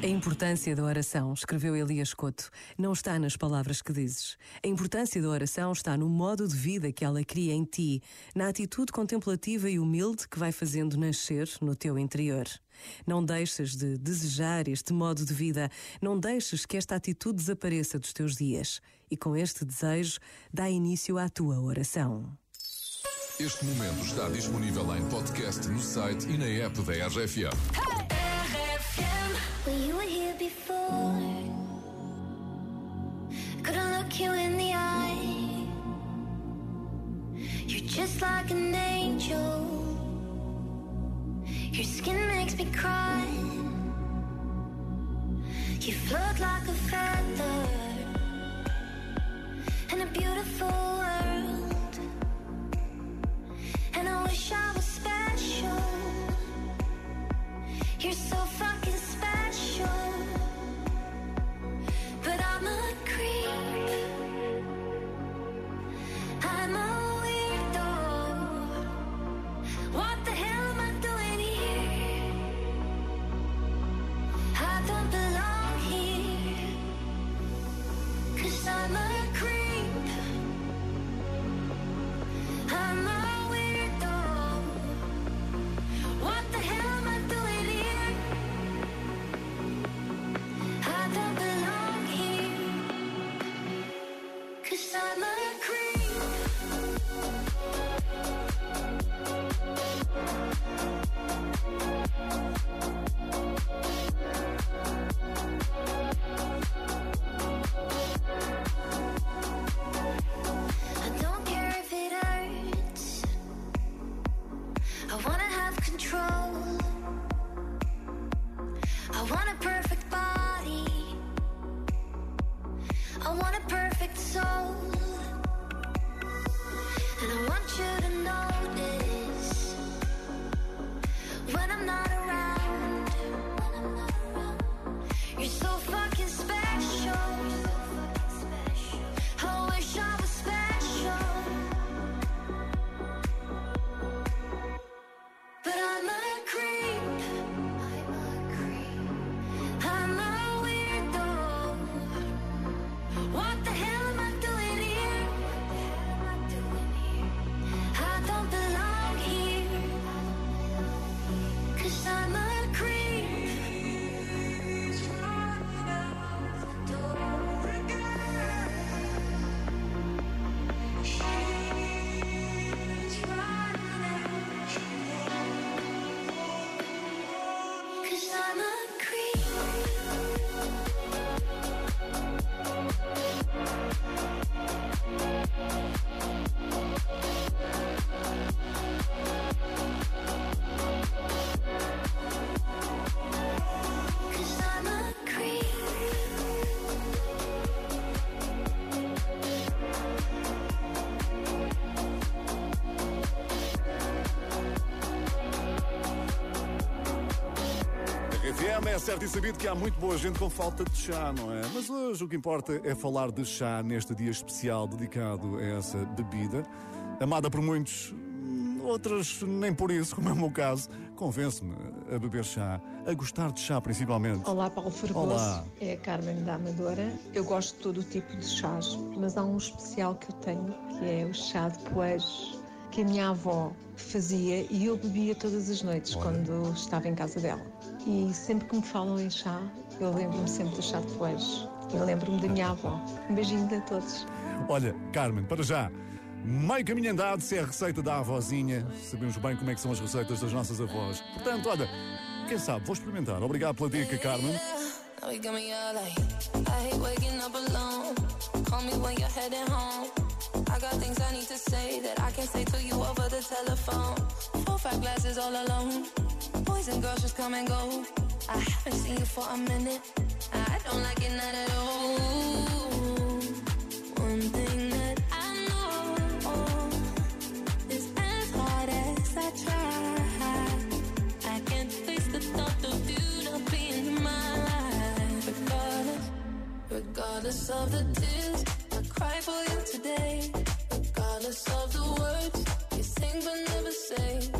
A importância da oração, escreveu Elias Couto, não está nas palavras que dizes. A importância da oração está no modo de vida que ela cria em ti, na atitude contemplativa e humilde que vai fazendo nascer no teu interior. Não deixes de desejar este modo de vida, não deixes que esta atitude desapareça dos teus dias. E com este desejo, dá início à tua oração. Este momento está disponível em podcast no site e na app da RFM. Were here before. Couldn't look you in the eye. You're just like an angel. Your skin makes me cry. You float like What the RFM é certo e sabido que há muito boa gente com falta de chá, não é? Mas hoje o que importa é falar de chá neste dia especial dedicado a essa bebida, amada por muitos, hum, outras nem por isso, como é o meu caso. Convence-me a beber chá, a gostar de chá principalmente. Olá, Paulo Fergoso. Olá. É a Carmen da Amadora. Eu gosto de todo o tipo de chás, mas há um especial que eu tenho, que é o chá de poeiros, que a minha avó fazia e eu bebia todas as noites quando estava em casa dela. E sempre que me falam em chá, eu lembro-me sempre do chá de poeiros. Eu lembro-me da minha avó. Um beijinho a todos. Olha, Carmen, para já, meio caminho andado se é a receita da avózinha. Sabemos bem como é que são as receitas das nossas avós. Portanto, olha, quem sabe, vou experimentar. Obrigado pela dica, Carmen. Now you got me all like, I hate waking up alone. Call me when you're heading home. I got things I need to say that I can't say to you over the telephone. Four, five glasses all alone. Boys and girls just come and go. I haven't seen you for a minute. I don't like it not at all. One thing that I know is as hard as I try, I can't face the thought of you not being in my life. Regardless, regardless of the tears I cry for you today, regardless of the words you sing but never say.